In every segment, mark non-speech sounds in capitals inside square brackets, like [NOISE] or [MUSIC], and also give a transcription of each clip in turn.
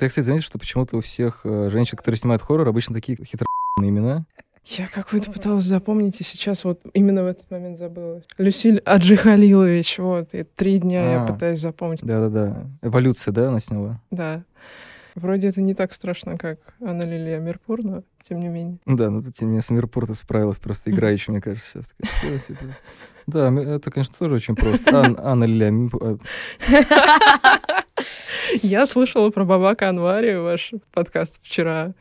Ты, кстати, заметил, что почему-то у всех э, женщин, которые снимают хоррор, обычно такие хитро имена. Я какую-то пыталась запомнить, и сейчас вот именно в этот момент забыла. Люсиль Аджихалилович, вот, и три дня А. я пытаюсь запомнить. Да-да-да. Эволюция, да, она сняла? Да. Вроде это не так страшно, как Анна Лилия Мирпур, но тем не менее. Да, ну тут тем не менее с Мирпорта справилась просто [LAUGHS] играючи, мне кажется, сейчас. Такая, «Что, типа?» Да, это, конечно, тоже очень просто. Ан- Анна Лиля, Мип- э, [LAUGHS] [LAUGHS] Я слышала про Бабака Анвари, ваш подкаст вчера.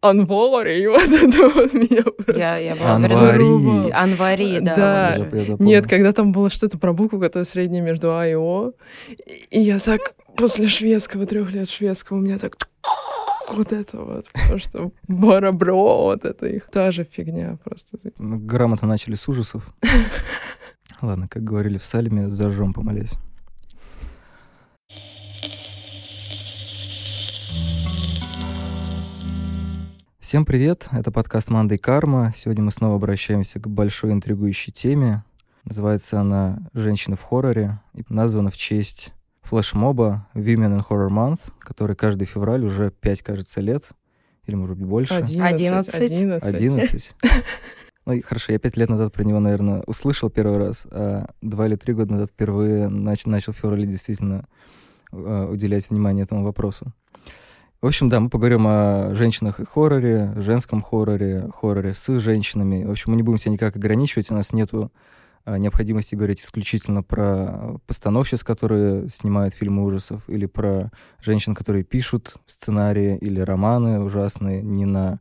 Анвари, [LAUGHS] вот это вот меня просто... Я, я была Анвари. Анвари, да. Да. Нет, когда там было что-то про букву, которая средняя между А и О, и я так после шведского, трех лет шведского, у меня так [LAUGHS] вот это вот, потому что барабро, вот это их. Та же фигня просто. Ну, Грамотно начали с ужасов. Ладно, как говорили в Салеме, зажжем, помолясь. Всем привет, это подкаст «Мандай Карма». Сегодня мы снова обращаемся к большой интригующей теме. Называется она «Женщины в хорроре» и названа в честь флешмоба Women in Horror Month, который каждый февраль уже 5, кажется, лет, или, может быть, больше. Одиннадцать. Одиннадцать. Одиннадцать. 11. [LAUGHS] Ну, и хорошо, я пять лет назад про него, наверное, услышал первый раз, а два или три года назад впервые нач- начал в феврале действительно э, уделять внимание этому вопросу. В общем, да, мы поговорим о женщинах и хорроре, женском хорроре, хорроре с женщинами. В общем, мы не будем себя никак ограничивать, у нас нету а, необходимости говорить исключительно про постановщиц, которые снимают фильмы ужасов, или про женщин, которые пишут сценарии или романы ужасные не на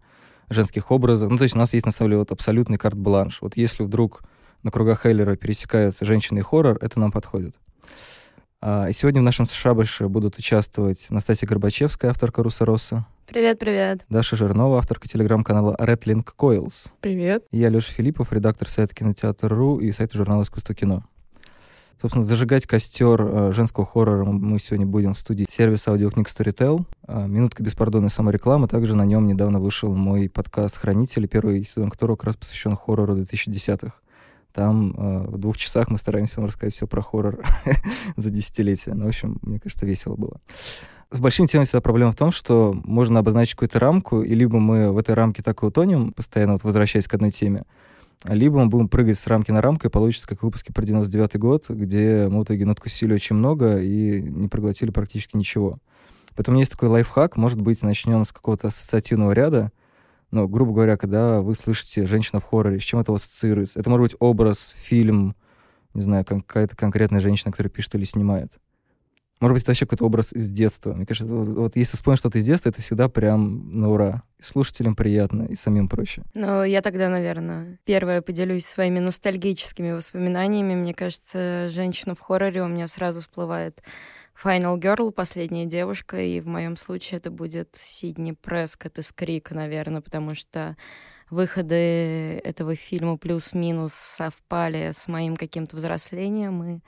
женских образах. Ну, то есть у нас есть, на самом деле, вот абсолютный карт-бланш. Вот если вдруг на кругах Хейлера пересекаются женщины и хоррор, это нам подходит. А, и сегодня в нашем шабаше будут участвовать Настасья Горбачевская, авторка Руса Росса, Привет, привет. Даша Жирнова, авторка телеграм-канала Redlink Coils, Привет. я, Леша Филиппов, редактор сайта Кинотеатр.ру и сайта журнала «Искусство кино». Собственно, зажигать костер э, женского хоррора мы сегодня будем в студии сервиса аудиокниг Storytel. А, Минутка беспардонной саморекламы. Также на нем недавно вышел мой подкаст «Хранители», первый сезон которого как раз посвящен хоррору 2010-х. Там э, в двух часах мы стараемся вам рассказать все про хоррор [LAUGHS] за десятилетия. Ну, в общем, мне кажется, весело было. С большими темами всегда проблема в том, что можно обозначить какую-то рамку, и либо мы в этой рамке так и утонем, постоянно вот возвращаясь к одной теме, либо мы будем прыгать с рамки на рамку, и получится, как в выпуске про 99 год, где мы в итоге надкусили очень много и не проглотили практически ничего. Поэтому есть такой лайфхак, может быть, начнем с какого-то ассоциативного ряда, ну, грубо говоря, когда вы слышите «женщина в хорроре», с чем это ассоциируется? Это может быть образ, фильм, не знаю, какая-то конкретная женщина, которая пишет или снимает. Может быть, это вообще какой-то образ из детства. Мне кажется, вот, вот если вспомнить что-то из детства, это всегда прям на ура. И слушателям приятно, и самим проще. Ну, я тогда, наверное, первое поделюсь своими ностальгическими воспоминаниями. Мне кажется, женщина в хорроре у меня сразу всплывает Final Girl, последняя девушка, и в моем случае это будет Сидни Прескотт из Крика, наверное, потому что выходы этого фильма плюс-минус совпали с моим каким-то взрослением, и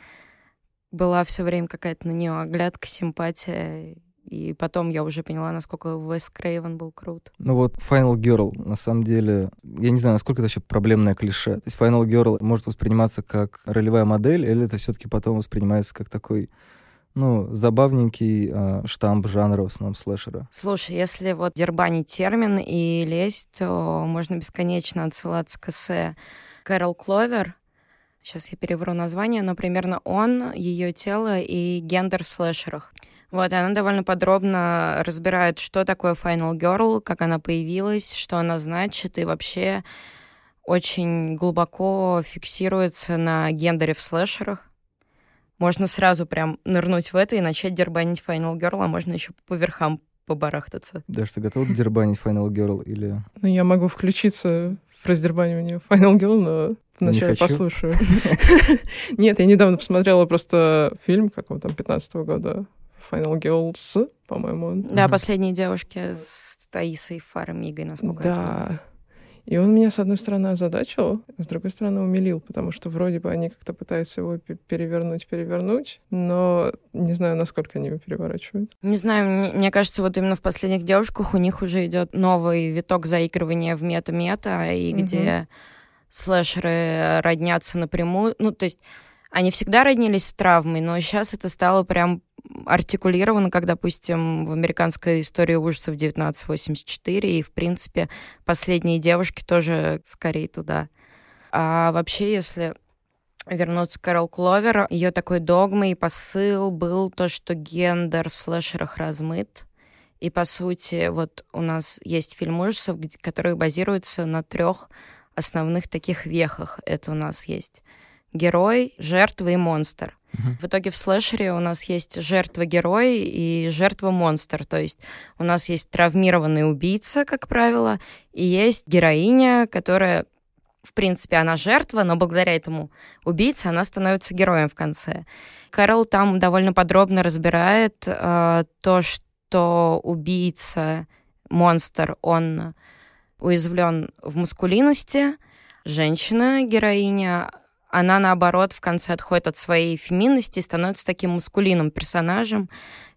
была все время какая-то на нее оглядка, симпатия, и потом я уже поняла, насколько Уэс Крейвен был крут. Ну вот Final Girl, на самом деле, я не знаю, насколько это вообще проблемное клише. То есть Final Girl может восприниматься как ролевая модель, или это все-таки потом воспринимается как такой, ну, забавненький э, штамп жанра в основном слэшера. Слушай, если вот дербанить термин и лезть, то можно бесконечно отсылаться к эссе Кэрол Кловер. Сейчас я перевру название, но примерно он, ее тело и гендер в слэшерах. Вот, и она довольно подробно разбирает, что такое Final Girl, как она появилась, что она значит, и вообще очень глубоко фиксируется на гендере в слэшерах. Можно сразу прям нырнуть в это и начать дербанить Final Girl, а можно еще по верхам побарахтаться. Да, что готов дербанить Final Girl или... Ну, я могу включиться в раздербанивание Final Girl, но вначале послушаю. [LAUGHS] Нет, я недавно посмотрела просто фильм какого там 15 года Final Girls, по-моему. он. Да, последние девушки с Таисой Фармигой, насколько я. Да. И он меня, с одной стороны, озадачил, с другой стороны, умилил, потому что вроде бы они как-то пытаются его пе- перевернуть, перевернуть, но не знаю, насколько они его переворачивают. Не знаю, мне, кажется, вот именно в последних девушках у них уже идет новый виток заигрывания в мета-мета, и Мгм. где слэшеры роднятся напрямую. Ну, то есть они всегда роднились с травмой, но сейчас это стало прям артикулировано, как, допустим, в американской истории ужасов 1984, и, в принципе, последние девушки тоже скорее туда. А вообще, если вернуться к Кэрол Кловер, ее такой догмой и посыл был то, что гендер в слэшерах размыт. И, по сути, вот у нас есть фильм ужасов, который базируется на трех основных таких вехах. Это у нас есть герой, жертва и монстр. В итоге в слэшере у нас есть жертва-герой и жертва-монстр. То есть у нас есть травмированный убийца, как правило, и есть героиня, которая в принципе, она жертва, но благодаря этому убийце она становится героем в конце. Кэрол там довольно подробно разбирает э, то, что убийца, монстр, он уязвлен в маскулинности, женщина, героиня, она, наоборот, в конце отходит от своей феминности и становится таким мускулиным персонажем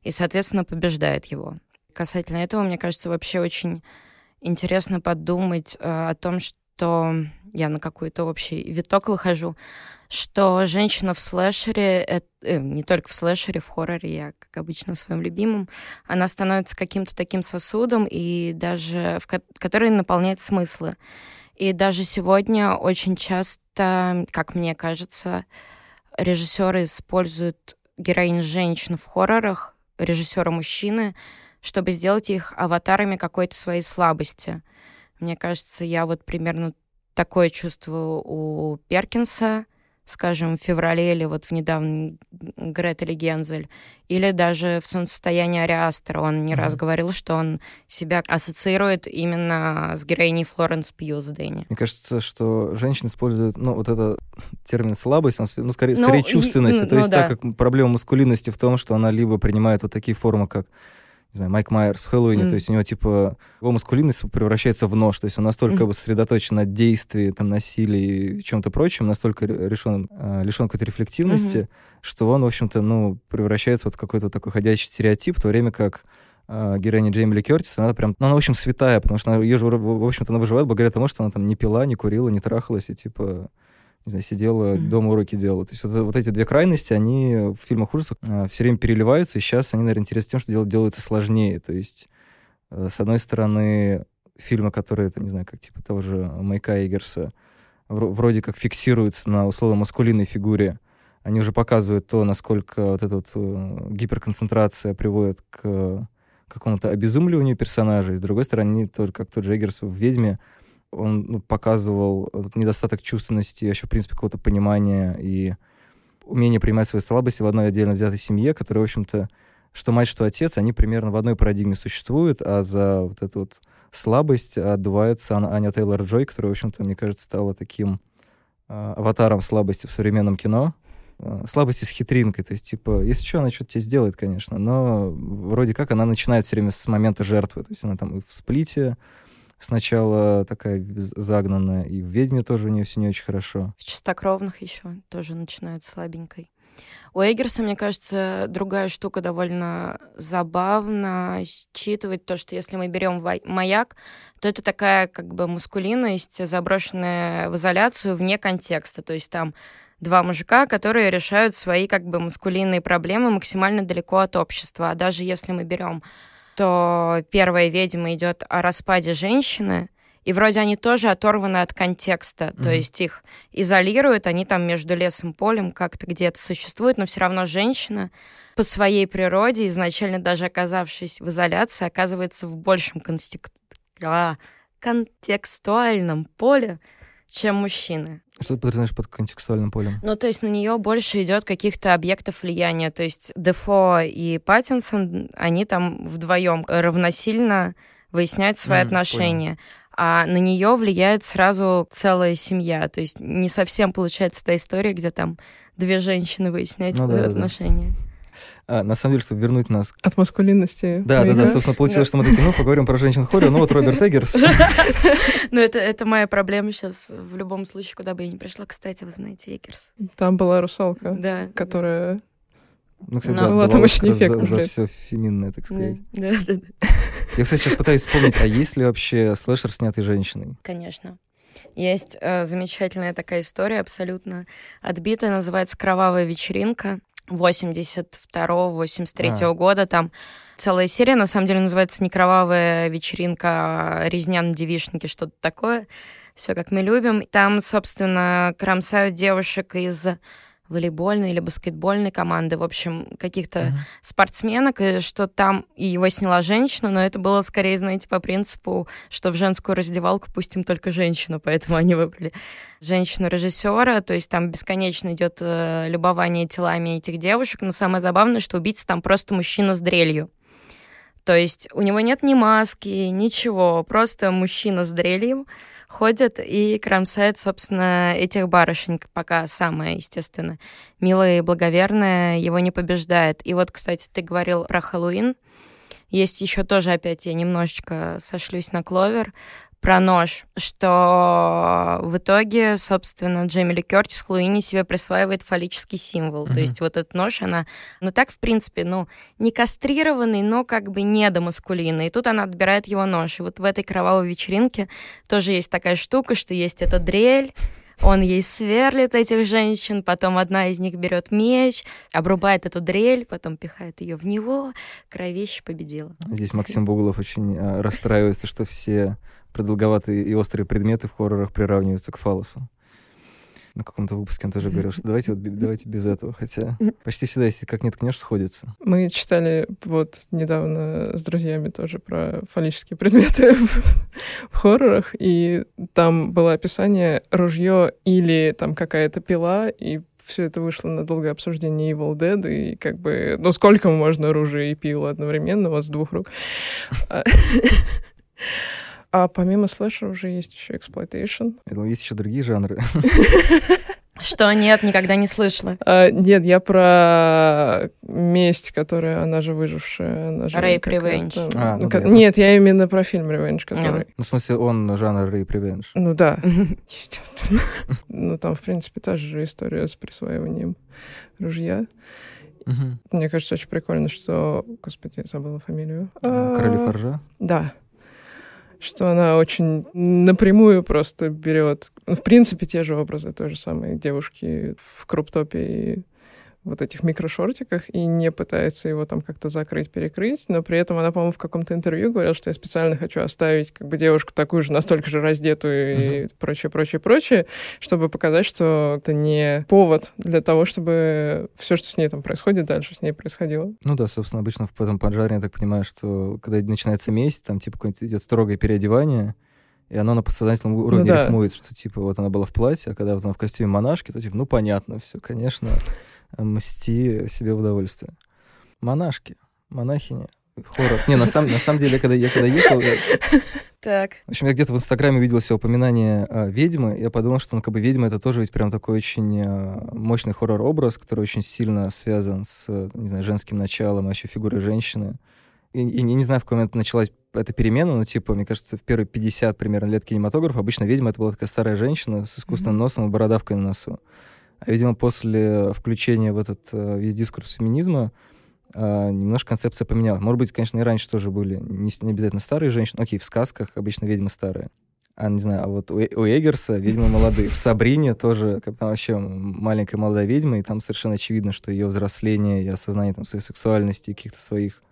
и, соответственно, побеждает его. Касательно этого, мне кажется, вообще очень интересно подумать э, о том, что я на какой-то общий виток выхожу, что женщина в слэшере, это, э, не только в слэшере, в хорроре, я, как обычно, своим любимым, она становится каким-то таким сосудом, и даже в, который наполняет смыслы. И даже сегодня очень часто, как мне кажется, режиссеры используют героинь женщин в хоррорах, режиссеры мужчины, чтобы сделать их аватарами какой-то своей слабости. Мне кажется, я вот примерно такое чувствую у Перкинса, скажем, в феврале или вот в недавнем Гретеле Гензель, или даже в солнцестоянии Ариастера. Он не mm-hmm. раз говорил, что он себя ассоциирует именно с героиней Флоренс Пью с Дэнни. Мне кажется, что женщины используют, ну, вот это термин слабость, он, ну, скорее, ну, скорее чувственность. И, То ну, есть да. так как проблема маскулинности в том, что она либо принимает вот такие формы, как не знаю, Майк Майерс в Хэллоуине, mm. то есть у него, типа, его маскулинность превращается в нож, то есть он настолько mm. сосредоточен на действии, там, насилии и чем-то прочем, настолько решен, э, лишен какой-то рефлективности, mm-hmm. что он, в общем-то, ну, превращается вот в какой-то такой ходячий стереотип, в то время как э, героиня Джейми Ли Кертис, она прям, ну, она, в общем, святая, потому что она, ее же, в общем-то, она выживает благодаря тому, что она там не пила, не курила, не трахалась, и, типа, не знаю, сидела, mm-hmm. дома уроки делала. То есть вот, вот эти две крайности, они в фильмах ужасов э, все время переливаются, и сейчас они, наверное, интересны тем, что дело делается сложнее. То есть, э, с одной стороны, фильмы, которые, там, не знаю, как типа того же Майка Игерса, вроде как фиксируются на условно маскулинной фигуре, они уже показывают то, насколько вот эта вот э, гиперконцентрация приводит к какому-то обезумливанию персонажей. С другой стороны, только как тот же Эггерс в «Ведьме», он ну, показывал недостаток чувственности, вообще, в принципе, какого-то понимания и умение принимать свои слабости в одной отдельно взятой семье, которая, в общем-то, что мать, что отец, они примерно в одной парадигме существуют, а за вот эту вот слабость отдувается Аня Тейлор-Джой, которая, в общем-то, мне кажется, стала таким э, аватаром слабости в современном кино. Э, слабости с хитринкой, то есть, типа, если что, она что-то тебе сделает, конечно, но вроде как она начинает все время с момента жертвы, то есть она там и в сплите, сначала такая загнанная, и в «Ведьме» тоже у нее все не очень хорошо. В «Чистокровных» еще тоже начинают слабенькой. У Эггерса, мне кажется, другая штука довольно забавно считывать то, что если мы берем маяк, то это такая как бы мускулинность, заброшенная в изоляцию вне контекста. То есть там два мужика, которые решают свои как бы маскулинные проблемы максимально далеко от общества. А даже если мы берем что первая ведьма идет о распаде женщины, и вроде они тоже оторваны от контекста, mm-hmm. то есть их изолируют, они там между лесом и полем как-то где-то существуют, но все равно женщина по своей природе, изначально даже оказавшись в изоляции, оказывается в большем констек... а, контекстуальном поле, чем мужчины. Что ты подразумеваешь под контекстуальным полем? Ну, то есть на нее больше идет каких-то объектов влияния. То есть Дефо и Паттинсон, они там вдвоем равносильно выясняют свои mm, отношения. Понял. А на нее влияет сразу целая семья. То есть не совсем получается та история, где там две женщины выясняют ну, свои да, отношения. Да. А, на самом деле, чтобы вернуть нас... От маскулинности. Да, да, да, собственно, получилось, что мы такие, ну, поговорим про женщин хоррор, ну, вот Роберт Эггерс. Ну, это, это моя проблема сейчас в любом случае, куда бы я ни пришла. Кстати, вы знаете, Эггерс. Там была русалка, да. которая ну, кстати, Но... да, была там очень эффектно. За, за все феминное, так сказать. Да, да, да. Я, кстати, сейчас пытаюсь вспомнить, а есть ли вообще слэшер, снятый женщиной? Конечно. Есть э, замечательная такая история, абсолютно отбитая, называется «Кровавая вечеринка». 82-83 А. года. Там целая серия, на самом деле, называется «Не кровавая вечеринка, резня на девишнике», что-то такое. Все как мы любим. Там, собственно, кромсают девушек из волейбольной или баскетбольной команды, в общем, каких-то Мгм. спортсменок, и что там и его сняла женщина, но это было скорее, знаете, по принципу, что в женскую раздевалку пустим только женщину, поэтому они выбрали женщину-режиссера, то есть там бесконечно идет э, любование телами этих девушек, но самое забавное, что убийца там просто мужчина с дрелью. То есть у него нет ни маски, ничего, просто мужчина с дрелью ходит и кромсает, собственно, этих барышень, пока самая, естественно, милая и благоверная его не побеждает. И вот, кстати, ты говорил про Хэллоуин. Есть еще тоже, опять я немножечко сошлюсь на Кловер, про нож, что в итоге, собственно, Джейми Ли Кертис в Хэллоуине себе присваивает фаллический символ. Мгм. То есть вот этот нож, она, ну так, в принципе, ну, не кастрированный, но как бы недомаскулинный. И тут она отбирает его нож. И вот в этой кровавой вечеринке тоже есть такая штука, что есть эта дрель, он ей сверлит этих женщин, потом одна из них берет меч, обрубает эту дрель, потом пихает ее в него, кровище победила. Здесь Максим Бугулов очень а, расстраивается, что все продолговатые и острые предметы в хоррорах приравниваются к фалосу. На каком-то выпуске он тоже говорил, что давайте, вот, давайте без этого. Хотя почти всегда, если как не ткнешь, сходится. Мы читали вот недавно с друзьями тоже про фаллические предметы [LAUGHS] в, хоррорах, и там было описание ружье или там какая-то пила, и все это вышло на долгое обсуждение Evil Dead, и как бы, ну сколько можно оружия и пил одновременно, вот с двух рук. [LAUGHS] А- А помимо слэшера уже есть еще exploitation. Я думаю, есть еще другие жанры. Что нет, никогда не слышала. А, нет, я про месть, которая, она же выжившая. Она же Rape какая-то- Revenge. А, ну Ну, как- да, я Нет, я именно про фильм Revenge, который... Ну, в смысле, он жанр Rape Revenge. Ну да, [LAUGHS] естественно. Ну там, в принципе, та же история с присваиванием ружья. Мне кажется, очень прикольно, что... Господи, я забыла фамилию. А, Короли А, Форжа. Да. Что она очень напрямую просто берет. Ну, в принципе, те же образы, то же самое. Девушки в круптопе и вот этих микрошортиках и не пытается его там как-то закрыть, перекрыть, но при этом она, по-моему, в каком-то интервью говорила, что я специально хочу оставить как бы девушку такую же, настолько же раздетую и прочее, прочее, прочее, чтобы показать, что это не повод для того, чтобы все, что с ней там происходит, дальше с ней происходило. Ну да, собственно, обычно в этом поджаре, я так понимаю, что когда начинается месть, там типа какое-нибудь идет строгое переодевание, и оно на подсознательном уровне да. рифмует, что типа вот она была в платье, а когда вот она в костюме монашки, то типа, ну понятно, все, конечно, мсти себе в удовольствие. Монашки, монахини, хоррор. Не, на самом, на самом деле, когда я когда ехал, я- Так. в общем, я где-то в Инстаграме видел себе упоминание а, ведьмы. Я подумал, что, ну, как бы ведьма это тоже ведь прям такой очень а, мощный хоррор-образ, который очень сильно связан с, э, не знаю, женским началом, вообще фигурой женщины. И, и не, не знаю, в какой момент началась эта перемена, но, типа, мне кажется, в первые 50 примерно лет кинематографа обычно ведьма это была такая старая женщина с искусственным носом и бородавкой на носу. А, видимо, после включения в этот э, весь дискурс феминизма а, немножко концепция поменялась. Может быть, конечно, и раньше тоже были не, не обязательно старые женщины. Окей, в сказках обычно ведьмы старые. А, не знаю, а вот у, Э- у Эггерса ведьмы молодые. В Сабрине тоже, как там вообще маленькая молодая ведьма, и там совершенно очевидно, что ее взросление и осознание там, своей сексуальности каких-то своих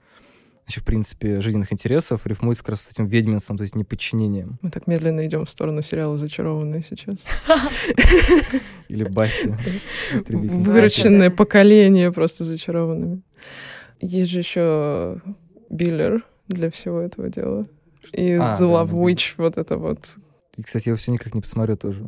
вообще, в принципе, жизненных интересов рифмуется как раз с этим ведьминством, то есть неподчинением. Мы так медленно идем в сторону сериала «Зачарованные» сейчас. [LAUGHS] Или Баффи. [LAUGHS] Выращенное поколение просто зачарованными. Есть же еще Биллер для всего этого дела. И А, The да, Love да. Witch, вот это вот. И, кстати, я его все никак не посмотрю тоже.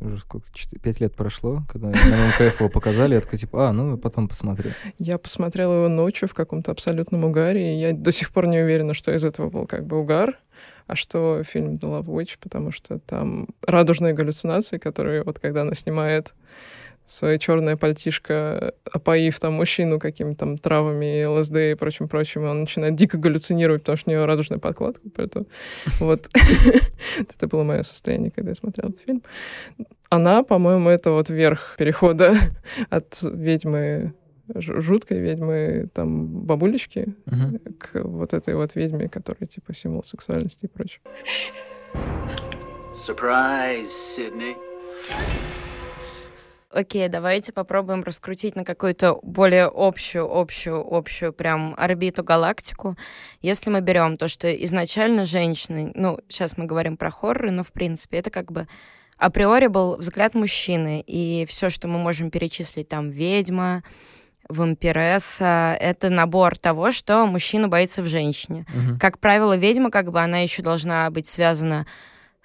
Уже сколько? Четы- Пять лет прошло, когда на МКФ его показали, я такой, типа, а, ну, потом посмотрю. Я посмотрела его ночью в каком-то абсолютном угаре, и я до сих пор не уверена, что из этого был как бы угар, а что фильм The Love Witch, потому что там радужные галлюцинации, которые вот когда она снимает свое черное пальтишко, опоив там мужчину какими-то там травами, ЛСД и прочим-прочим, и он начинает дико галлюцинировать, потому что у нее радужная подкладка. Поэтому [LAUGHS] вот [LAUGHS] это было мое состояние, когда я смотрела этот фильм. Она, по-моему, это вот верх перехода [LAUGHS] от ведьмы жуткой ведьмы, там, бабулечки, к вот этой вот ведьме, которая, типа, символ сексуальности и прочее. Surprise, Sydney. Окей, давайте попробуем раскрутить на какую-то более общую, общую, общую прям орбиту галактику. Если мы берем то, что изначально женщины, ну, сейчас мы говорим про хорроры, но в принципе это как бы априори был взгляд мужчины, и все, что мы можем перечислить, там, ведьма, вампиресса — это набор того, что мужчина боится в женщине. Мгм. Как правило, ведьма, как бы, она еще должна быть связана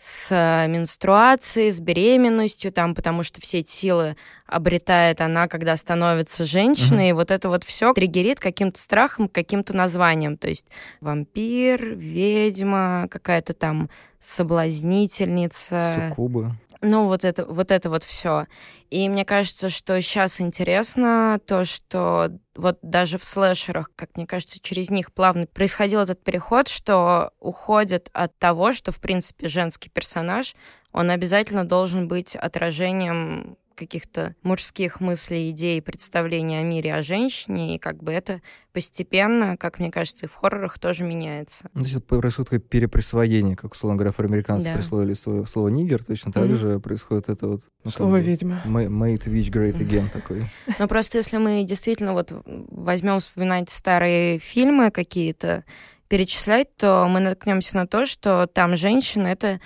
с менструацией, с беременностью, там, потому что все эти силы обретает она, когда становится женщиной, и вот это вот все триггерит каким-то страхом, каким-то названием. То есть вампир, ведьма, какая-то там соблазнительница. Суккубы. Ну, вот это вот, это вот все. И мне кажется, что сейчас интересно то, что вот даже в слэшерах, как мне кажется, через них плавно происходил этот переход, что уходит от того, что, в принципе, женский персонаж, он обязательно должен быть отражением каких-то мужских мыслей, идей, представлений о мире, о женщине, и как бы это постепенно, как мне кажется, и в хоррорах тоже меняется. Ну, то есть это происходит такое переприсвоение, как, условно говоря, афроамериканцы Да. присвоили слово, слово «нигер», точно так Мгм. же происходит это вот... ну, как Слово бы, ведьма. ma- Made witch great again такой. [LAUGHS] Но просто если мы действительно вот возьмем вспоминать старые фильмы какие-то, перечислять, то мы наткнемся на то, что там женщина — это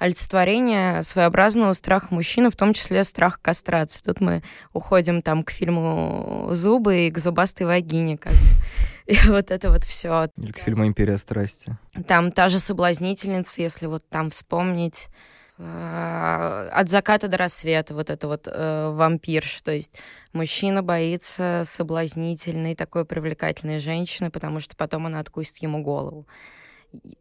олицетворение своеобразного страха мужчины, в том числе страх кастрации. Тут мы уходим там к фильму «Зубы» и к зубастой вагине. Как. И вот это вот все. Или к фильму «Империя страсти». Там та же соблазнительница, если вот там вспомнить э, от заката до рассвета, вот это вот э, вампирш, то есть мужчина боится соблазнительной, такой привлекательной женщины, потому что потом она откусит ему голову.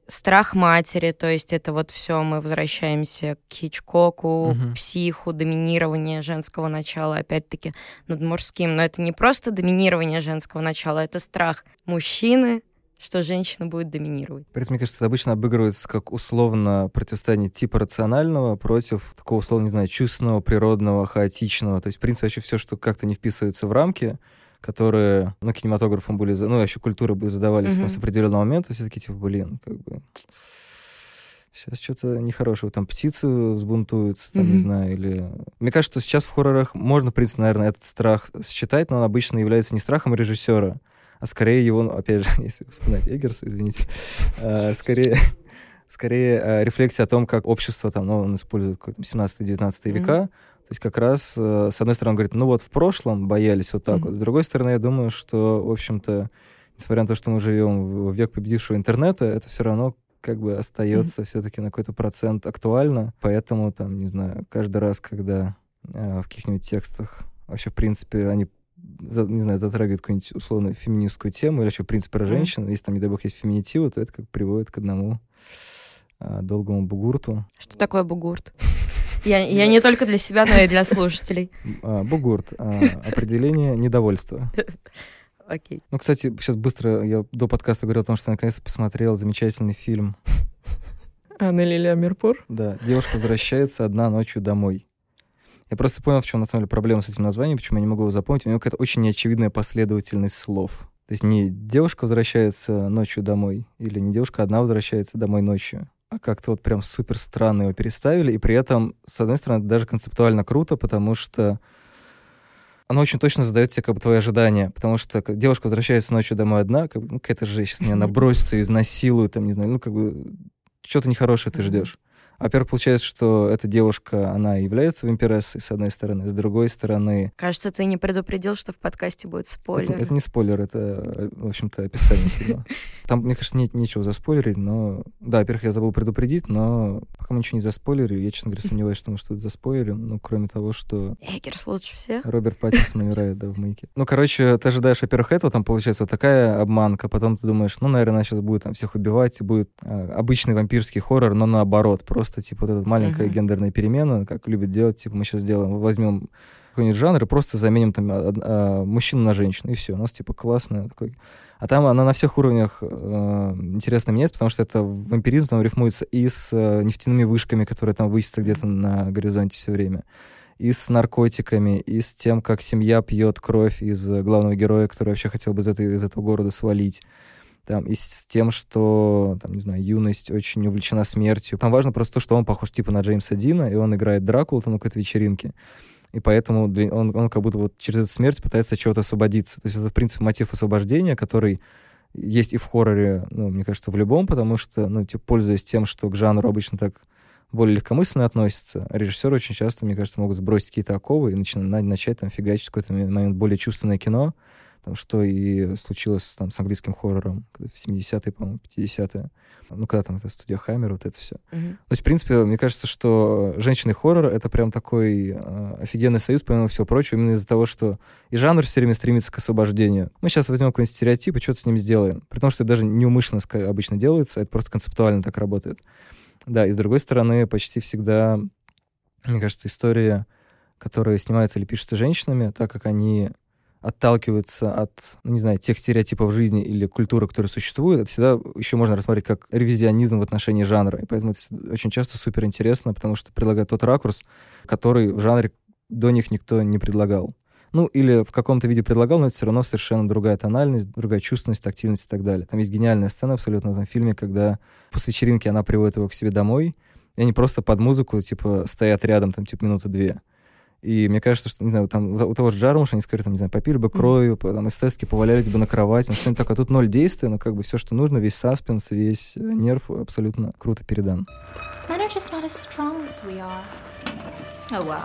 Страх матери, то есть это вот все, мы возвращаемся к Хичкоку, к психу, доминирование женского начала, опять-таки, над мужским. Но это не просто доминирование женского начала, это страх мужчины, что женщина будет доминировать. При этом, мне кажется, это обычно обыгрывается как условно противостояние типа рационального против такого, условно, не знаю, чувственного, природного, хаотичного. То есть, в принципе, вообще все, что как-то не вписывается в рамки, которые, ну, кинематографом были, ну, еще культуры были задавались Мгм. с определенного момента, все таки типа, блин, как бы... Сейчас что-то нехорошего. Там птицы взбунтуются, там, не Мгм. знаю, или... Мне кажется, что сейчас в хоррорах можно, в принципе, наверное, этот страх считать, но он обычно является не страхом режиссера, а скорее его, ну, опять же, [LAUGHS] если вспоминать Эггерса, извините, а, скорее, скорее а, рефлексия о том, как общество, там, ну, он использует какой-то 17-19 Мгм. века, то есть как раз, э, с одной стороны, он говорит, ну вот в прошлом боялись вот так Мгм. вот, с другой стороны, я думаю, что, в общем-то, несмотря на то, что мы живем в век победившего интернета, это все равно как бы остается все-таки на какой-то процент актуально, поэтому, там, не знаю, каждый раз, когда э, в каких-нибудь текстах вообще, в принципе, они за- не знаю, затрагивают какую-нибудь условно феминистскую тему или вообще в принципе про женщин, если там, не дай бог, есть феминитивы, то это как приводит к одному а, долгому бугурту. Что такое бугурт? Я, я не только для себя, но и для слушателей. А, бугурт а, определение недовольства. Окей. Ну, кстати, сейчас быстро, я до подкаста говорил о том, что я наконец-то посмотрел замечательный фильм. Анна Лилия Мирпур. Да, девушка возвращается одна ночью домой. Я просто понял, в чем на самом деле проблема с этим названием, почему я не могу его запомнить. У него какая-то очень неочевидная последовательность слов. То есть не девушка возвращается ночью домой, или не девушка одна возвращается домой ночью, а как-то вот прям супер странно его переставили, и при этом, с одной стороны, это даже концептуально круто, потому что оно очень точно задает тебе как бы твои ожидания, потому что девушка возвращается ночью домой одна, как бы, ну, какая-то же сейчас меня набросится, изнасилует, там, не знаю, ну, как бы, что-то нехорошее ты ждешь. Во-первых, получается, что эта девушка, она является вампирессой, с одной стороны, с другой стороны... Кажется, ты не предупредил, что в подкасте будет спойлер. Это, это не спойлер, это, э, в общем-то, описание фильма. [LAUGHS] Там, мне кажется, нет нечего заспойлерить, но... Да, во-первых, я забыл предупредить, но пока мы ничего не заспойлерили, я, честно говоря, сомневаюсь, что мы что-то заспойлерим, ну, кроме того, что Эггерс лучше всех. Роберт Паттинсон умирает, да, в маяке. Ну, короче, ты ожидаешь, во-первых, этого, там получается вот такая обманка, потом ты думаешь, ну, наверное, она сейчас будет там всех убивать, и будет а, обычный вампирский хоррор, но наоборот, просто, типа, вот эта маленькая Мгм. гендерная перемена, как любят делать, типа, мы сейчас сделаем, возьмем какой-нибудь жанр и просто заменим там а, а, мужчину на женщину, и все, у нас, типа, классно такой. А там она на всех уровнях э, интересно меняется, потому что это вампиризм там рифмуется и с э, нефтяными вышками, которые там высятся где-то на горизонте все время и с наркотиками, и с тем, как семья пьет кровь из э, главного героя, который вообще хотел бы из, этой, из этого города свалить. Там, и с тем, что, там, не знаю, юность очень увлечена смертью. Там важно просто то, что он похож типа на Джеймса Дина, и он играет Дракулу там на какой-то вечеринке. и поэтому он, он как будто вот через эту смерть пытается от чего-то освободиться. То есть это, в принципе, мотив освобождения, который есть и в хорроре, ну, мне кажется, в любом, потому что, ну, типа, пользуясь тем, что к жанру обычно так более легкомысленно относятся, режиссеры очень часто, мне кажется, могут сбросить какие-то оковы и начинать, начать там фигачить какой-то момент более чувственное кино, что и случилось там, с английским хоррором в 70-е, по-моему, 50-е. Ну, когда там эта студия Хаммер, вот это все. Uh-huh. То есть, в принципе, мне кажется, что женщины хоррор — это прям такой э, офигенный союз, помимо всего прочего, именно из-за того, что и жанр все время стремится к освобождению. Мы сейчас возьмем какой-нибудь стереотип и что-то с ним сделаем. При том, что это даже неумышленно обычно делается, это просто концептуально так работает. Да, и с другой стороны, почти всегда, мне кажется, история, которые снимаются или пишутся женщинами, так как они отталкиваются от, ну, не знаю, тех стереотипов жизни или культуры, которые существуют, это всегда еще можно рассмотреть как ревизионизм в отношении жанра. И поэтому это очень часто супер интересно, потому что предлагает тот ракурс, который в жанре до них никто не предлагал. Ну, или в каком-то виде предлагал, но это все равно совершенно другая тональность, другая чувственность, тактильность и так далее. Там есть гениальная сцена абсолютно в этом фильме, когда после вечеринки она приводит его к себе домой, и они просто под музыку, типа, стоят рядом, там, типа, минуты две. И мне кажется, что, не знаю, там у того же Джармуша они скорее, там, не знаю, попили бы кровью, mm. там, эстетски повалялись бы на кровать, ну, что-нибудь такое. Тут ноль действия, но как бы все, что нужно, весь саспенс, весь э, нерв абсолютно круто передан. Men are just not as strong as we are. Oh.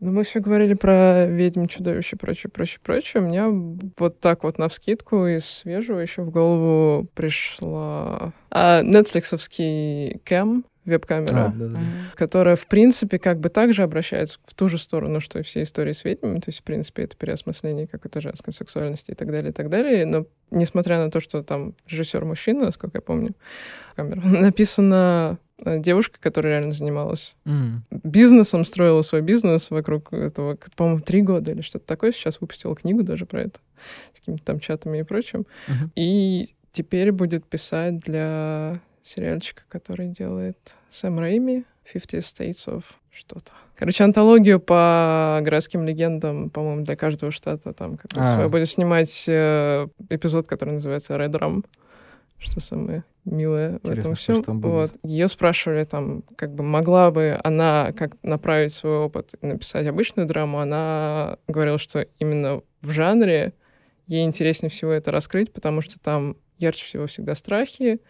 Ну, мы все говорили про ведьм, чудовище, прочее, прочее, прочее. У меня вот так вот на вскидку из свежего еще в голову пришла а, нетфликсовский Кэм, веб-камера, а, да, да. которая, в принципе, как бы также обращается в ту же сторону, что и все истории с ведьмами. То есть, в принципе, это переосмысление какой-то женской сексуальности и так далее, и так далее. Но несмотря на то, что там режиссер мужчина, насколько я помню, камера, [LAUGHS] написана э, девушка, которая реально занималась mm. бизнесом, строила свой бизнес вокруг этого, по-моему, три года или что-то такое. Сейчас выпустила книгу даже про это с какими-то там чатами и прочим. Mm-hmm. И теперь будет писать для сериальчика, который делает Сэм Рэйми, Fifty States of что-то. Короче, антологию по городским легендам, по-моему, для каждого штата там как а. свой. Будет снимать э, эпизод, который называется Red Rum, что самое милое Интересно, в этом всем. Что вот. Ее спрашивали там, как бы могла бы она как направить свой опыт и написать обычную драму. Она говорила, что именно в жанре ей интереснее всего это раскрыть, потому что там ярче всего всегда страхи,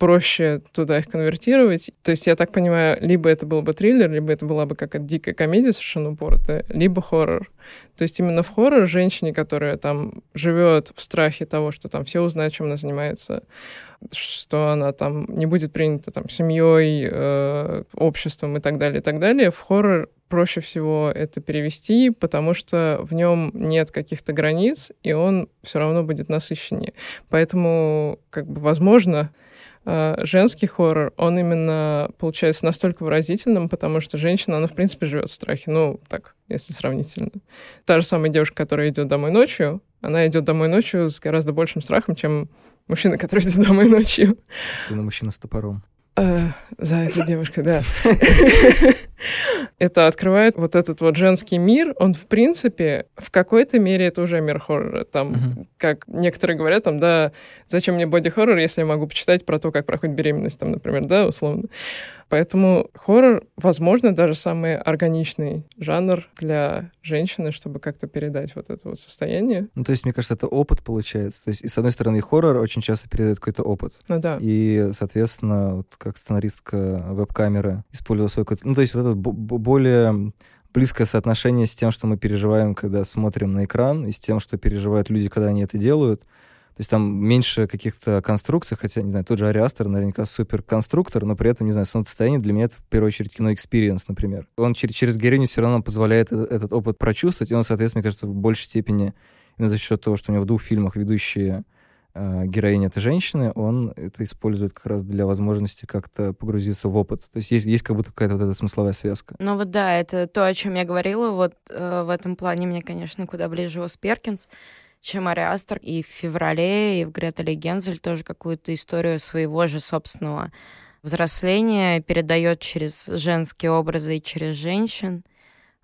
проще туда их конвертировать. То есть, я так понимаю, либо это был бы триллер, либо это была бы какая-то дикая комедия совершенно упоротая, либо хоррор. То есть именно в хоррор женщине, которая там живет в страхе того, что там все узнают, чем она занимается, что она там не будет принята там семьей, э, обществом и так далее, и так далее, в хоррор проще всего это перевести, потому что в нем нет каких-то границ, и он все равно будет насыщеннее. Поэтому, как бы, возможно, женский хоррор, он именно получается настолько выразительным, потому что женщина, она, в принципе, живет в страхе. Ну, так, если сравнительно. Та же самая девушка, которая идет домой ночью, она идет домой ночью с гораздо большим страхом, чем мужчина, [LAUGHS] который идет домой ночью. Особенно мужчина с топором. Э, за этой девушкой, да. Это открывает вот этот вот женский мир. Он, в принципе, в какой-то мере это уже мир хоррора. Там, как некоторые говорят, там, да, зачем мне боди-хоррор, если я могу почитать про то, как проходит беременность, там, например, да, условно. Поэтому хоррор, возможно, даже самый органичный жанр для женщины, чтобы как-то передать вот это вот состояние. Ну, то есть, мне кажется, это опыт получается. То есть, и с одной стороны, хоррор очень часто передает какой-то опыт. Ну да. И, соответственно, вот как сценаристка веб-камеры использовала свой какой-то... Ну, то есть, вот это более близкое соотношение с тем, что мы переживаем, когда смотрим на экран, и с тем, что переживают люди, когда они это делают. То есть там меньше каких-то конструкций, хотя, не знаю, тот же Ари Астер наверняка супер конструктор, но при этом, не знаю, состояние для меня это в первую очередь кино experience, например. Он через, через героиню все равно позволяет этот, этот опыт прочувствовать, и он, соответственно, мне кажется, в большей степени именно за счет того, что у него в двух фильмах ведущие э, героини это женщины, он это использует как раз для возможности как-то погрузиться в опыт. То есть есть, есть как будто какая-то вот эта смысловая связка. Ну вот да, это то, о чем я говорила. Вот э, в этом плане мне, конечно, куда ближе Ос Перкинс чем Ариастер. И в феврале, и в Гретеле Гензель тоже какую-то историю своего же собственного взросления передает через женские образы и через женщин.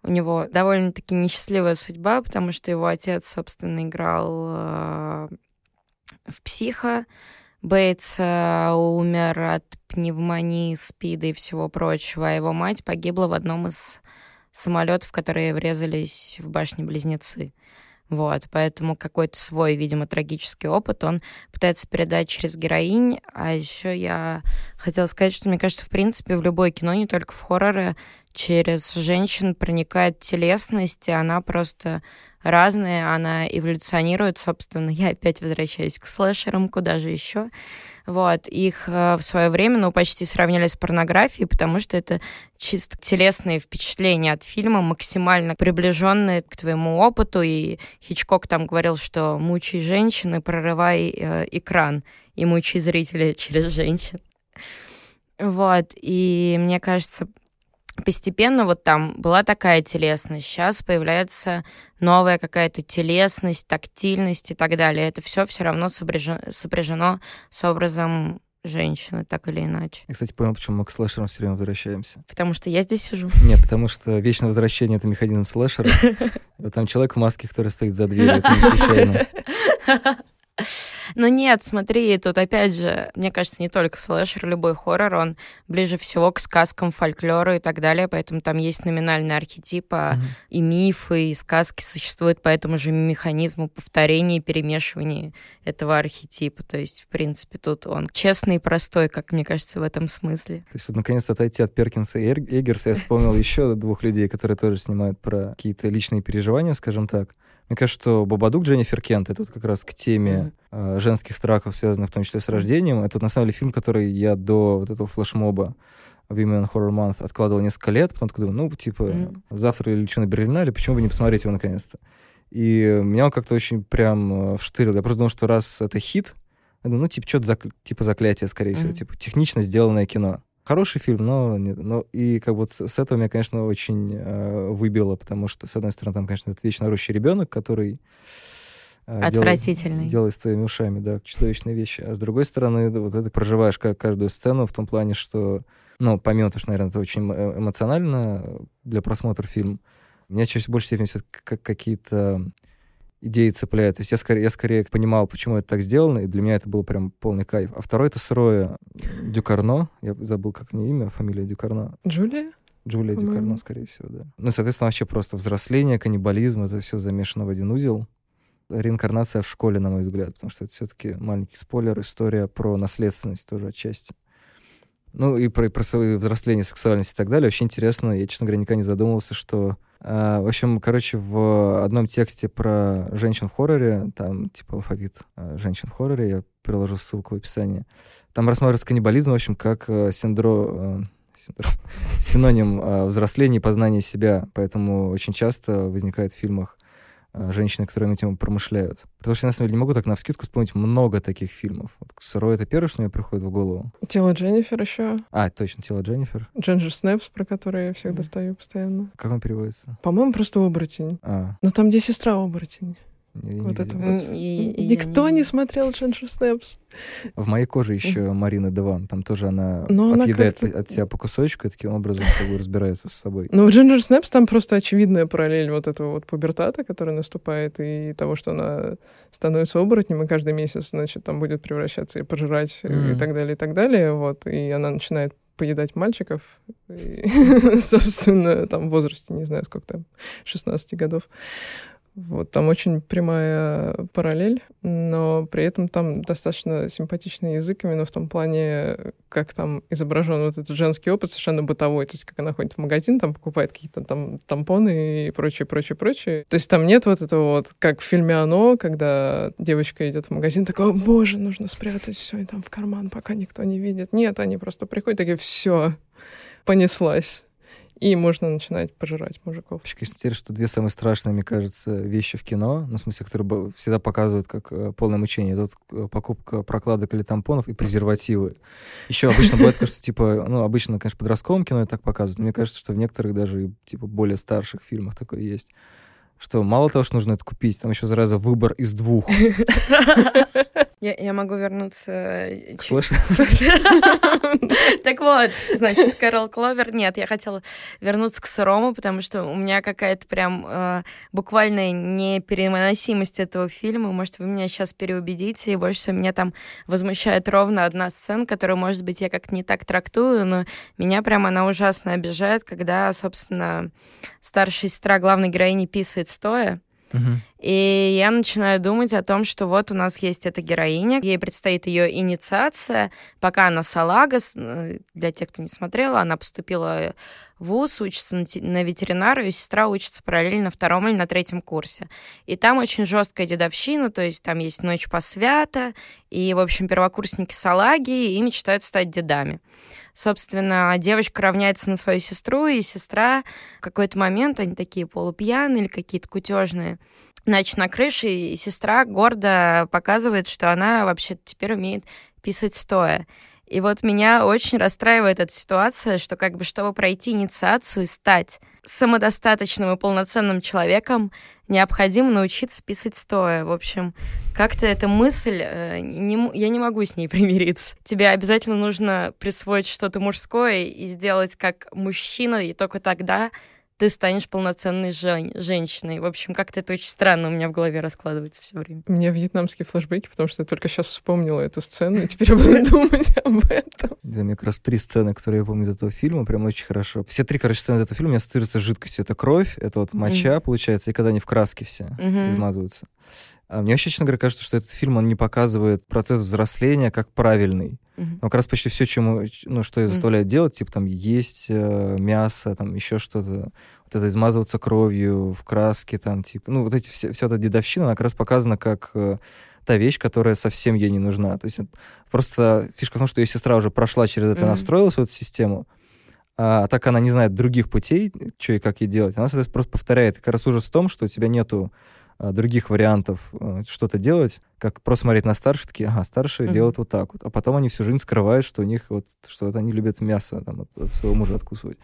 У него довольно-таки несчастливая судьба, потому что его отец, собственно, играл э, в «Психо», Бейтс э, умер от пневмонии, спида и всего прочего, а его мать погибла в одном из самолетов, которые врезались в башни-близнецы. Вот, поэтому какой-то свой, видимо, трагический опыт он пытается передать через героинь. А еще я хотела сказать, что мне кажется, в принципе, в любое кино, не только в хорроры, через женщин проникает телесность, и она просто разная, она эволюционирует, собственно. Я опять возвращаюсь к слэшерам, куда же еще. Вот, их э, в свое время, ну, почти сравнили с порнографией, потому что это чисто телесные впечатления от фильма, максимально приближенные к твоему опыту. И Хичкок там говорил, что мучай женщины, прорывай э, экран и мучай зрителя через женщин. Вот, и мне кажется, постепенно вот там была такая телесность, сейчас появляется новая какая-то телесность, тактильность и так далее. Это все все равно сопряжено, сопряжено с образом женщины, так или иначе. Я, кстати, понял, почему мы к слэшерам все время возвращаемся. Потому что я здесь сижу. Нет, потому что вечное возвращение — это механизм слэшера. [LAUGHS] Там человек в маске, который стоит за дверью, это не случайно. [LAUGHS] [LAUGHS] Ну нет, смотри, тут опять же, мне кажется, не только слэшер, любой хоррор, он ближе всего к сказкам, фольклору и так далее, поэтому там есть номинальные архетипы, mm-hmm. и мифы, и сказки существуют по этому же механизму повторения и перемешивания этого архетипа. То есть, в принципе, тут он честный и простой, как мне кажется, в этом смысле. То есть, наконец-то отойти от Перкинса и Эггерса, я вспомнил [LAUGHS] еще двух людей, которые тоже снимают про какие-то личные переживания, скажем так. Мне кажется, что Бабадук Дженнифер Кент, это вот как раз к теме mm-hmm. э, женских страхов, связанных в том числе с рождением. Это вот, на самом деле фильм, который я до вот этого флешмоба Women Horror Month откладывал несколько лет, потом такой думаю, ну, типа, mm-hmm. завтра или что на Берлинале, почему бы не посмотреть его наконец-то? И меня он как-то очень прям э, вштырил. Я просто думал, что раз это хит, я думаю, ну, типа, что-то зак... типа заклятие, скорее mm-hmm. всего, типа, технично сделанное кино. Хороший фильм, но, но и как бы с, с этого меня, конечно, очень э, выбило, потому что, с одной стороны, там, конечно, этот вечно рущий ребенок, который э, Отвратительный. Делает, делает с твоими ушами, да, чудовищные вещи. А с другой стороны, вот это проживаешь как каждую сцену в том плане, что, ну, помимо того, что, наверное, это очень э, эмоционально для просмотра фильм, меня чаще больше степени все как какие-то идеи цепляют. То есть я скорее, я скорее понимал, почему это так сделано, и для меня это был прям полный кайф. А второй — это сырое Дюкарно. Я забыл, как у нее имя, фамилия Дюкарно. Джулия? Джулия. Дюкарно, скорее всего, да. Ну, соответственно, вообще просто взросление, каннибализм, это все замешано в один узел. Реинкарнация в школе, на мой взгляд, потому что это все-таки маленький спойлер, история про наследственность тоже отчасти. Ну и про, про взросление, сексуальность и так далее. Вообще интересно. Я, честно говоря, никогда не задумывался, что в общем, короче, в одном тексте про женщин в хорроре, там типа алфавит а, женщин в хорроре, я приложу ссылку в описании, там рассматривается каннибализм, в общем, как э, синдром, э, синдром [LAUGHS] синоним э, взросления и познания себя. Поэтому очень часто возникает в фильмах женщины, которые этим промышляют. Потому что я, на самом деле, не могу так на вскидку вспомнить много таких фильмов. Вот «Сырой» — это первое, что мне приходит в голову. «Тело Дженнифер» еще. А, точно, «Тело Дженнифер». «Джинджер Снэпс», про который я всех достаю постоянно. Как он переводится? По-моему, просто «Оборотень». А. Но там где сестра оборотень. Вот это вот. Никто не... смотрел Ginger Снэпс. В моей коже еще Марина Деван. Там тоже она Но отъедает она от себя по кусочку и таким образом как бы разбирается с собой. Ну, в Ginger Снэпс там просто очевидная параллель вот этого вот пубертата, который наступает, и того, что она становится оборотнем, и каждый месяц, значит, там будет превращаться и пожирать, и так далее, и так далее. Вот. И она начинает поедать мальчиков, и, [LAUGHS] собственно, там в возрасте, не знаю, сколько там, 16 годов. Вот, там очень прямая параллель, но при этом там достаточно симпатичный язык именно в том плане, как там изображен вот этот женский опыт совершенно бытовой, то есть как она ходит в магазин, там покупает какие-то там тампоны и прочее, прочее, прочее. То есть там нет вот этого вот, как в фильме «Оно», когда девочка идет в магазин, такая, боже, нужно спрятать все и там в карман, пока никто не видит. Нет, они просто приходят, такие, все, понеслась и можно начинать пожирать мужиков. Интересно, что две самые страшные, мне кажется, вещи в кино, ну, в смысле, которые всегда показывают как э, полное мучение, это вот э, покупка прокладок или тампонов и презервативы. Еще обычно бывает, что, типа, ну, обычно, конечно, подростковом кино и так показывают, но мне кажется, что в некоторых даже, типа, более старших фильмах такое есть. что мало того, что нужно это купить, там еще, зараза, выбор из двух. [LAUGHS] Я, я могу вернуться... э, [LAUGHS] Слышь? Так вот, значит, Кэрол Кловер... Нет, я хотела вернуться к сырому, потому что у меня какая-то прям э, буквальная непереносимость этого фильма. Может, вы меня сейчас переубедите, и больше всего меня там возмущает ровно одна сцена, которую, может быть, я как-то не так трактую, но меня прям она ужасно обижает, когда, собственно, старшая сестра главной героини писает стоя. И я начинаю думать о том, что вот у нас есть эта героиня, ей предстоит ее инициация, пока она салага, для тех, кто не смотрела, она поступила в ВУЗ, учится на, те- на ветеринара, ее сестра учится параллельно на втором или на третьем курсе. И там очень жесткая дедовщина, то есть там есть ночь посвята, и, в общем, первокурсники салаги и мечтают стать дедами. Собственно, девочка равняется на свою сестру, и сестра в какой-то момент, они такие полупьяные или какие-то кутежные, Значит, на крыше и сестра гордо показывает, что она вообще теперь умеет писать стоя. И вот меня очень расстраивает эта ситуация, что как бы чтобы пройти инициацию и стать самодостаточным и полноценным человеком, необходимо научиться писать стоя. В общем, как-то эта мысль, э, не я не могу с ней [LAUGHS] примириться. Тебе обязательно нужно присвоить что-то мужское и сделать как мужчина, и только тогда ты станешь полноценной жен- женщиной. В общем, как-то это очень странно у меня в голове раскладывается все время. У меня вьетнамские флешбеки, потому что я только сейчас вспомнила эту сцену, и теперь я буду [LAUGHS] думать об этом. Да, мне как раз три сцены, которые я помню из этого фильма, прям очень хорошо. Все три, короче, сцены из этого фильма у меня ассоциируются с жидкостью. Это кровь, это вот моча, получается, и когда они в краске все измазываются. А мне вообще, честно говоря, кажется, что этот фильм, он не показывает процесс взросления как правильный. Мгм. Но как раз почти все, чему, ну, что Мгм. заставляет делать, типа там есть э, мясо, там еще что-то, вот это измазываться кровью в краске, там, типа, ну, вот эти все, вся эта дедовщина, она как раз показана как э, та вещь, которая совсем ей не нужна. То есть это просто фишка в том, что ее сестра уже прошла через это, она Мгм. встроилась в эту систему, а так она не знает других путей, что и как ей делать. Она, соответственно, просто повторяет. И как раз ужас в том, что у тебя нету а, других вариантов а, что-то делать, как просто смотреть на старших, такие, ага, старшие Мгм. делают вот так вот. А потом они всю жизнь скрывают, что у них вот, что вот они любят мясо там, от, от своего мужа откусывать.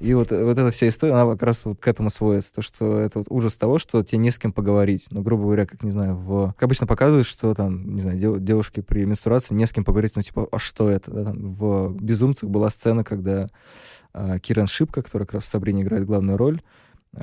И вот, э, вот эта вся история, она как раз вот к этому сводится. То, что это вот ужас того, что тебе не с кем поговорить. Ну, грубо говоря, как, не знаю, в... Как обычно показывают, что там, не знаю, дев- девушки при менструации не с кем поговорить, ну, типа, а что это? Да, там, в «Безумцах» была сцена, когда а, Киран Шипка, которая как раз в «Сабрине» играет главную роль,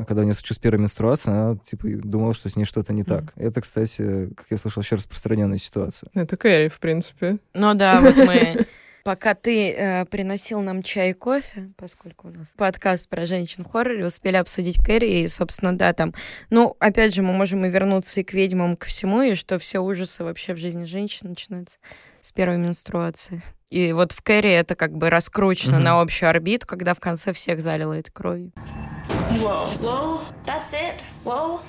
когда у нее случилась первая менструация, она, типа, думала, что с ней что-то не так. Это, кстати, как я слышал, очень распространенная ситуация. Это Кэрри, в принципе. Ну да, вот мы... [LAUGHS] Пока ты э, приносил нам чай и кофе, поскольку у нас подкаст про женщин в хорроре, успели обсудить Кэрри, и, собственно, да, там... Ну, опять же, мы можем и вернуться и к ведьмам, ко всему, и что все ужасы вообще в жизни женщин начинаются с первой менструации. И вот в Кэрри это как бы раскручено Мгм. на общую орбиту, когда в конце всех залило этой кровью. Whoa. Whoa. That's it. Whoa.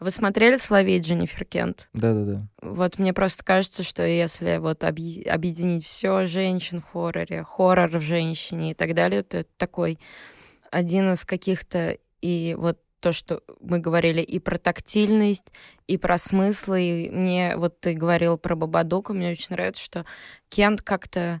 Вы смотрели «Соловей» Дженнифер Кент? Да-да-да. Вот мне просто кажется, что если вот объ- объединить все женщин в хорроре, хоррор в женщине и так далее, то это такой один из каких-то и вот то, что мы говорили и про тактильность, и про смыслы. И мне вот ты говорил про Бабадука, мне очень нравится, что Кент как-то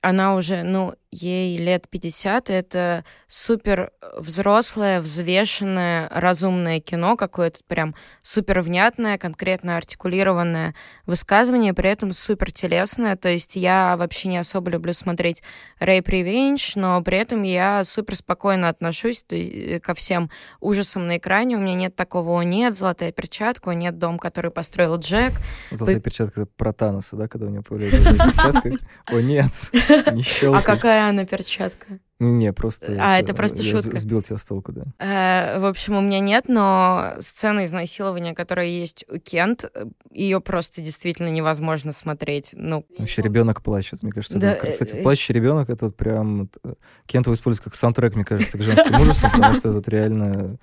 она уже, ну, ей лет 50, и это супер взрослое, взвешенное, разумное кино, какое-то прям супер внятное, конкретно артикулированное высказывание, при этом супер телесное. То есть я вообще не особо люблю смотреть Rape Revenge, но при этом я супер спокойно отношусь есть, ко всем ужасам на экране. У меня нет такого «О, нет, золотая перчатка», «О, нет, дом, который построил Джек». Золотая перчатка это про Таноса, да, когда у него появляется золотая перчатка. О, нет, [LAUGHS] не А какая она перчатка? Не, не, просто... А, это просто я шутка. Сбил тебя с толку, да. Э, В общем, у меня нет, но сцена изнасилования, которая есть у Кент, ее просто действительно невозможно смотреть. Ну, Вообще ребенок плачет, мне кажется. Да, это вот, кстати, э, плачущий ребенок это вот прям э, Кент его использует как саундтрек, мне кажется, к женским ужасам, потому что это реально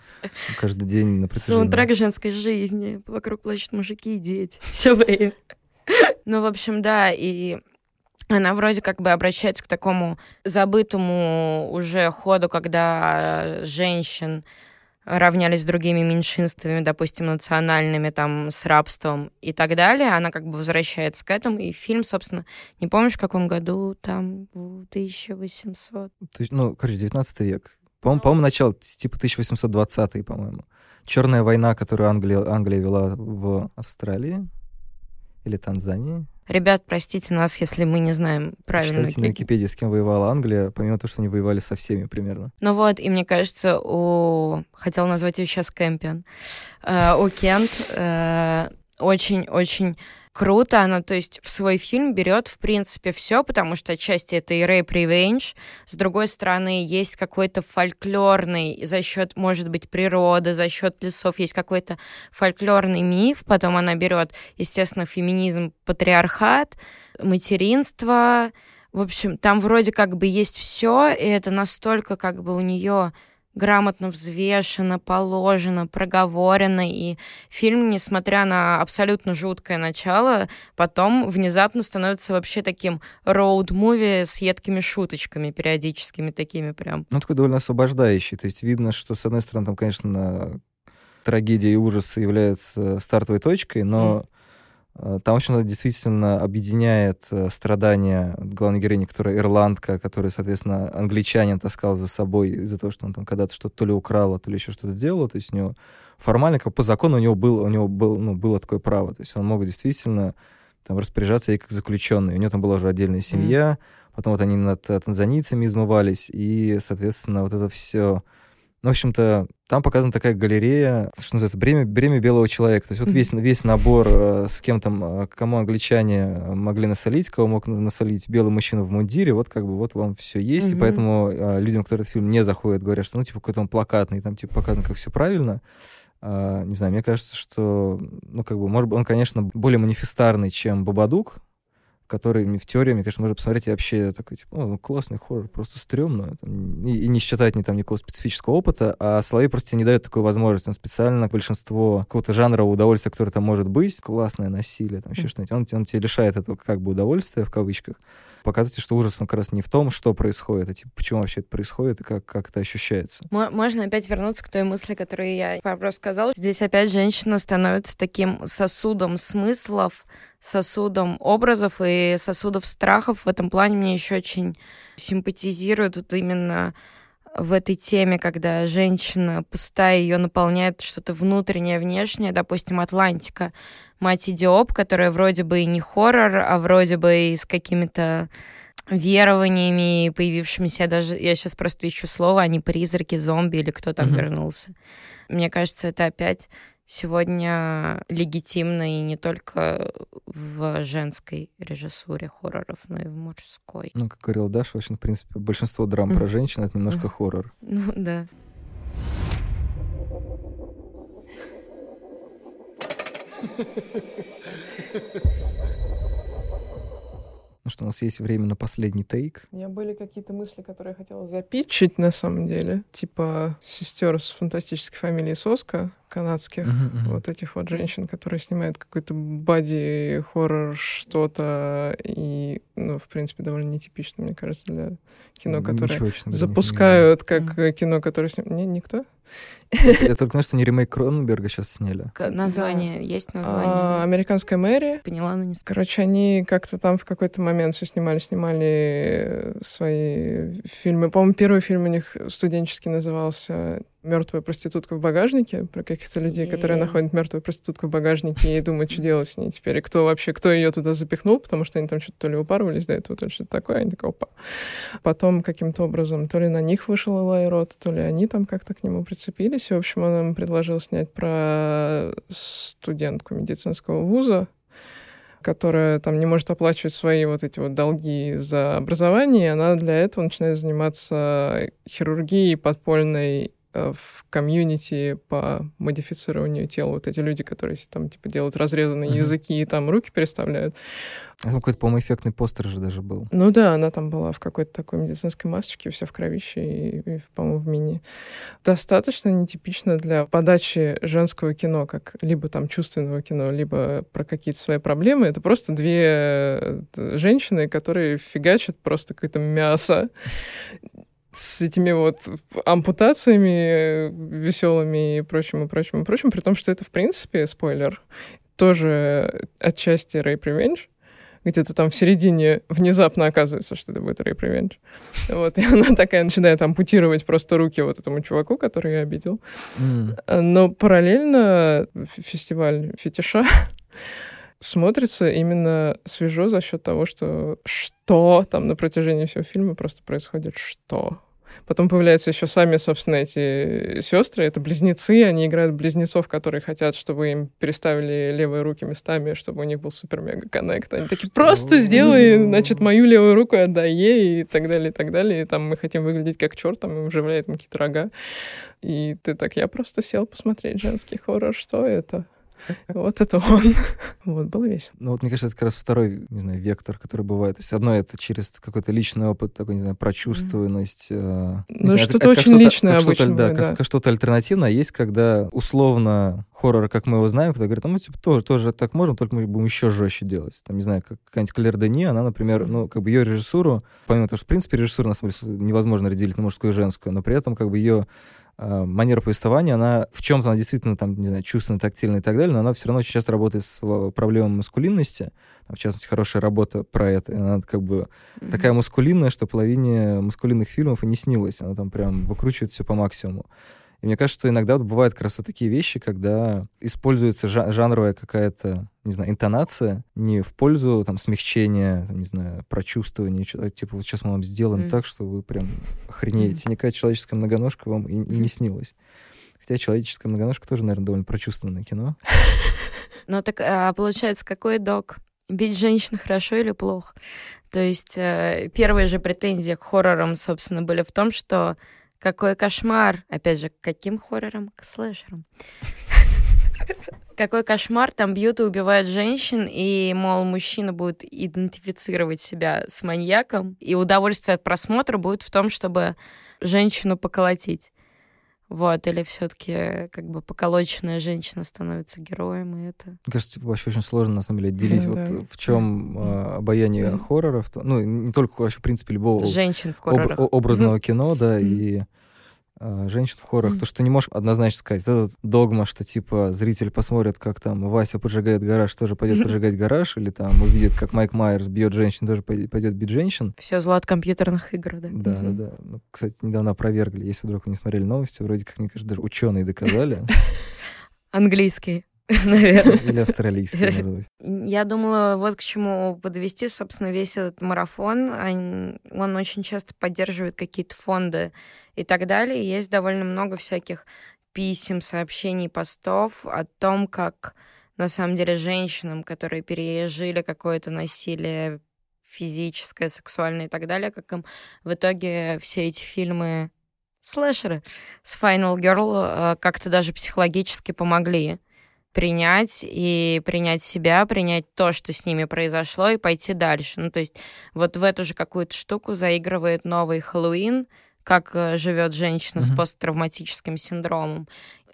каждый день на протяжении. саундтрек женской жизни. Вокруг плачут мужики и дети. Все время. Ну, в общем, да, и она вроде как бы обращается к такому забытому уже ходу, когда женщин равнялись с другими меньшинствами, допустим, национальными, там, с рабством и так далее. Она как бы возвращается к этому. И фильм, собственно, не помнишь, в каком году, там, в 1800. То есть, ну, короче, 19 век. По-моему, по-моему, начало, типа 1820 по-моему. Черная война, которую Англия, Англия вела в Австралии или Танзании. Ребят, простите нас, если мы не знаем правильно. Читайте на Википедии, с кем воевала Англия, помимо того, что они воевали со всеми примерно. Ну вот, и мне кажется, у... Хотела назвать ее сейчас Кэмпион. Э, у Кент э, очень-очень круто. Она, то есть, в свой фильм берет, в принципе, все, потому что отчасти это и рэп ревенж. С другой стороны, есть какой-то фольклорный за счет, может быть, природы, за счет лесов, есть какой-то фольклорный миф. Потом она берет, естественно, феминизм, патриархат, материнство. В общем, там вроде как бы есть все, и это настолько как бы у нее грамотно взвешено, положено, проговорено, и фильм, несмотря на абсолютно жуткое начало, потом внезапно становится вообще таким роуд-муви с едкими шуточками периодическими такими прям. Ну, такой довольно освобождающий, то есть видно, что, с одной стороны, там, конечно, трагедия и ужас являются стартовой точкой, но mm там, в общем действительно объединяет э, страдания главной героини, которая ирландка, которая, соответственно, англичанин таскал за собой из-за того, что он там когда-то что-то то ли украла, то ли еще что-то сделала. То есть у него формально, как по закону, у него, был, у него был, ну, было такое право. То есть он мог действительно там, распоряжаться ей как заключенный. У него там была уже отдельная семья, mm. потом вот они над э, танзанийцами измывались, и, соответственно, вот это все в общем-то, там показана такая галерея, что называется, бремя, бремя белого человека. То есть вот весь, весь набор, э, с кем там, э, кому англичане могли насолить, кого мог насолить белый мужчина в мундире, вот как бы вот вам все есть. И поэтому э, людям, которые этот фильм не заходят, говорят, что ну, типа, какой-то он плакатный, там, типа, показано, как все правильно. Uh, не знаю, мне кажется, что, ну, как бы, может быть, он, конечно, более манифестарный, чем Бабадук, который в теории, мне кажется, можно посмотреть и вообще такой, типа, ну, классный хоррор, просто стрёмно. Там, и, и не считать ни там никакого специфического опыта, а Соловей просто не дает такой возможности. Он специально большинство какого-то жанрового удовольствия, которое там может быть, классное насилие, там еще что-нибудь, он, он тебе лишает этого как бы удовольствия, в кавычках. Показывайте, что ужас, он как раз не в том, что происходит, а типа, почему вообще это происходит и как, как это ощущается. Можно опять вернуться к той мысли, которую я раз сказала. Здесь опять женщина становится таким сосудом смыслов, сосудом образов и сосудов страхов. В этом плане мне еще очень симпатизирует вот именно в этой теме, когда женщина пустая, ее наполняет что-то внутреннее, внешнее, допустим, Атлантика, мать Идиоп, которая вроде бы и не хоррор, а вроде бы и с какими-то верованиями, появившимися даже, я сейчас просто ищу слово, они призраки, зомби или кто там mm-hmm. вернулся. Мне кажется, это опять сегодня легитимно и не только в женской режиссуре хорроров, но и в мужской. Ну, как говорил Даша, в общем, в принципе, большинство драм про женщин — это немножко хоррор. Ну, да. Ну что, у нас есть время на последний тейк. У меня были какие-то мысли, которые я хотела запитчить, на самом деле. Типа сестер с фантастической фамилией Соска канадских, uh-huh, uh-huh. вот этих вот женщин, которые снимают какой-то бади хоррор что-то и, ну, в принципе, довольно нетипично, мне кажется, для кино, которое Ничего, запускают как uh-huh. кино, которое снимают. Не, никто? Я только знаю, что не ремейк Кроненберга сейчас сняли. Название, есть название. А, Американская мэрия. Поняла, но не Короче, они как-то там в какой-то момент все снимали, снимали свои фильмы. По-моему, первый фильм у них студенческий назывался мертвая проститутка в багажнике, про каких-то людей, которые находят мертвую проститутку в багажнике и думают, что делать с ней теперь, и кто вообще, кто ее туда запихнул, потому что они там что-то то ли упарывались до этого, то ли что-то такое, они такие, опа. Потом каким-то образом то ли на них вышел Элай Рот, то ли они там как-то к нему прицепились, и, в общем, он им предложил снять про студентку медицинского вуза, которая там не может оплачивать свои вот эти вот долги за образование, она для этого начинает заниматься хирургией подпольной в комьюнити по модифицированию тела. Вот эти люди, которые там типа делают разрезанные uh-huh. языки и там руки переставляют. Там какой-то, по-моему, эффектный постер же даже был. Ну да, она там была в какой-то такой медицинской масочке, вся в кровище и, и по-моему, в мини. Достаточно нетипично для подачи женского кино, как либо там чувственного кино, либо про какие-то свои проблемы. Это просто две э, женщины, которые фигачат просто какое-то мясо с этими вот ампутациями веселыми и прочим, и прочим, и прочим, при том, что это, в принципе, спойлер, тоже отчасти Rape Revenge, где-то там в середине внезапно оказывается, что это будет rape revenge. Вот, и она такая начинает ампутировать просто руки вот этому чуваку, который ее обидел. М. Но параллельно фестиваль фетиша [LAUGHS] смотрится именно свежо за счет того, что что там на протяжении всего фильма просто происходит, что. Потом появляются еще сами, собственно, эти сестры. Это близнецы. Они играют близнецов, которые хотят, чтобы им переставили левые руки местами, чтобы у них был супер-мега-коннект. Они такие, просто сделай, значит, мою левую руку отдай ей, и так далее, и так далее. И там мы хотим выглядеть как черт, там и вживляет им какие-то рога. И ты так, я просто сел посмотреть женский хоррор, что это? [LAUGHS] Вот это он. [LAUGHS] Вот, было весело. Ну вот мне кажется, это как раз второй, не знаю, вектор, который бывает. То есть одно это через какой-то личный опыт, такой, не знаю, прочувствованность. э, Ну, что-то очень личное обычно да, как, что-то альтернативное. А есть, когда условно хоррор, как мы его знаем, когда говорят, ну, мы типа тоже, тоже так можем, только мы будем еще жестче делать. Там, не знаю, как какая-нибудь Клэр Дени, она, например, ну, как бы ее режиссуру, помимо того, что, в принципе, режиссуру, на самом деле, невозможно разделить на мужскую и женскую, но при этом, как бы, ее манера повествования, она в чем-то, она действительно там, не знаю, чувственная, тактильная и так далее, но она все равно очень часто работает с проблемой маскулинности. В частности, хорошая работа про это. Она как бы Мгм. такая мускулинная, что половине маскулинных фильмов и не снилось. Она там прям выкручивает все по максимуму. И мне кажется, что иногда вот бывают как раз вот такие вещи, когда используется жа- жанровая какая-то, не знаю, интонация не в пользу там смягчения, там, не знаю, прочувствования, типа вот сейчас мы вам сделаем Мгм. так, что вы прям охренеете. Никакая человеческая многоножка вам и, и не снилась. Хотя человеческая многоножка тоже, наверное, довольно прочувствованное кино. [LAUGHS] Ну так а, получается, какой док? Бить женщин хорошо или плохо? То есть э, первые же претензии к хоррорам, собственно, были в том, что какой кошмар. Опять же, к каким хоррорам? К слэшерам. [LAUGHS] Какой кошмар, там бьют и убивают женщин, и, мол, мужчина будет идентифицировать себя с маньяком, и удовольствие от просмотра будет в том, чтобы женщину поколотить. Вот, или все-таки как бы поколоченная женщина становится героем, и это... Мне кажется, типа, вообще очень сложно, на самом деле, отделить, Ну вот да. в чем э, обаяние хорроров, ну, не только вообще, в принципе, любого Женщин в хоррорах. образного кино, да, и женщин в хоррорах, Мгм. то, что ты не можешь однозначно сказать. Вот этот догма, что, типа, зритель посмотрит, как там Вася поджигает гараж, тоже пойдет [LAUGHS] поджигать гараж, или там увидит, как Майк Майерс бьет женщин, тоже пой- пойдет бить женщин. Все зло от компьютерных игр, да. Да, Мгм. да, да. Ну, кстати, недавно опровергли, если вдруг вы не смотрели новости, вроде как, мне кажется, даже ученые доказали. [LAUGHS] Английский, [LAUGHS] наверное. Или австралийские, может быть. Я думала, вот к чему подвести, собственно, весь этот марафон. Он очень часто поддерживает какие-то фонды и так далее. Есть довольно много всяких писем, сообщений, постов о том, как на самом деле женщинам, которые пережили какое-то насилие физическое, сексуальное и так далее, как им в итоге все эти фильмы слэшеры с Final Girl э, как-то даже психологически помогли принять и принять себя, принять то, что с ними произошло, и пойти дальше. Ну, то есть вот в эту же какую-то штуку заигрывает новый Хэллоуин, как э, живет женщина с Мгм. посттравматическим синдромом.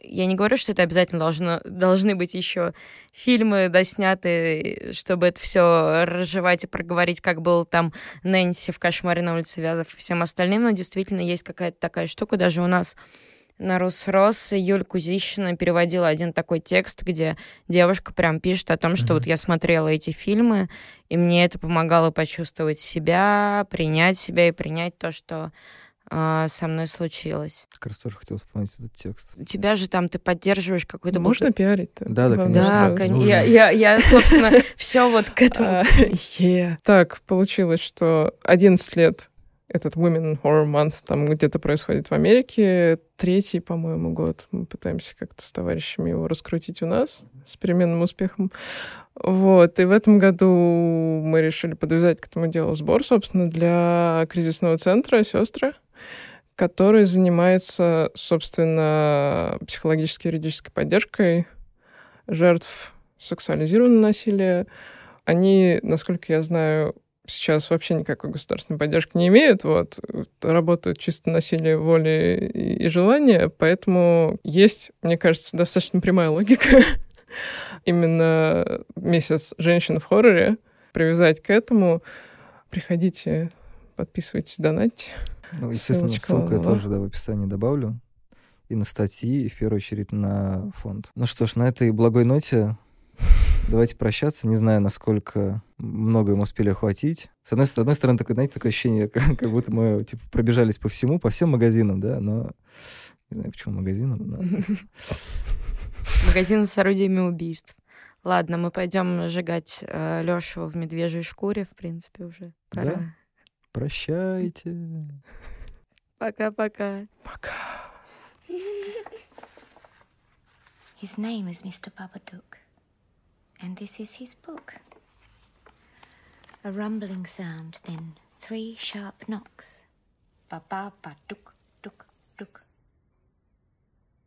Я не говорю, что это обязательно должно, должны быть еще фильмы досняты, чтобы это все разжевать и проговорить, как был там Нэнси в «Кошмаре на улице Вязов» и всем остальным, но действительно есть какая-то такая штука, даже у нас на Рус-Рос Юль Кузищина переводила один такой текст, где девушка прям пишет о том, что Мгм. вот я смотрела эти фильмы, и мне это помогало почувствовать себя, принять себя и принять то, что а, со мной случилось. Как раз тоже хотел вспомнить этот текст. У тебя же там ты поддерживаешь какой-то... Можно пиарить-то? Да, да, Главное, конечно. Да, кон- я, я, я, собственно, [LAUGHS] все вот к этому. А, е. Так, получилось, что 11 лет этот Women Horror Month там где-то происходит в Америке. Третий, по-моему, год. Мы пытаемся как-то с товарищами его раскрутить у нас с переменным успехом. Вот. И в этом году мы решили подвязать к этому делу сбор, собственно, для кризисного центра «Сестры», который занимается, собственно, психологической и юридической поддержкой жертв сексуализированного насилия. Они, насколько я знаю, сейчас вообще никакой государственной поддержки не имеют, вот, работают чисто на силе воли и, желания, поэтому есть, мне кажется, достаточно прямая логика [LAUGHS] именно месяц женщин в хорроре привязать к этому. Приходите, подписывайтесь, донатьте. Ну, естественно, Ссылочка ссылку я тоже да, в описании добавлю. И на статьи, и в первую очередь на фонд. Ну что ж, на этой благой ноте давайте прощаться. Не знаю, насколько много им успели охватить. С одной, с одной стороны, такое, знаете, такое ощущение, [LAUGHS] как, как будто мы типа, пробежались по всему, по всем магазинам, да, но не знаю, почему магазинам. Но... [LAUGHS] Магазин с орудиями убийств. Ладно, мы пойдем сжигать э, Лешу в медвежьей шкуре, в принципе, уже. Пора. Да? Прощайте. Пока-пока. Пока. His name is Mr. Babadook, and this is his book. A rumbling sound, then three sharp knocks. Ba-ba-ba-dook,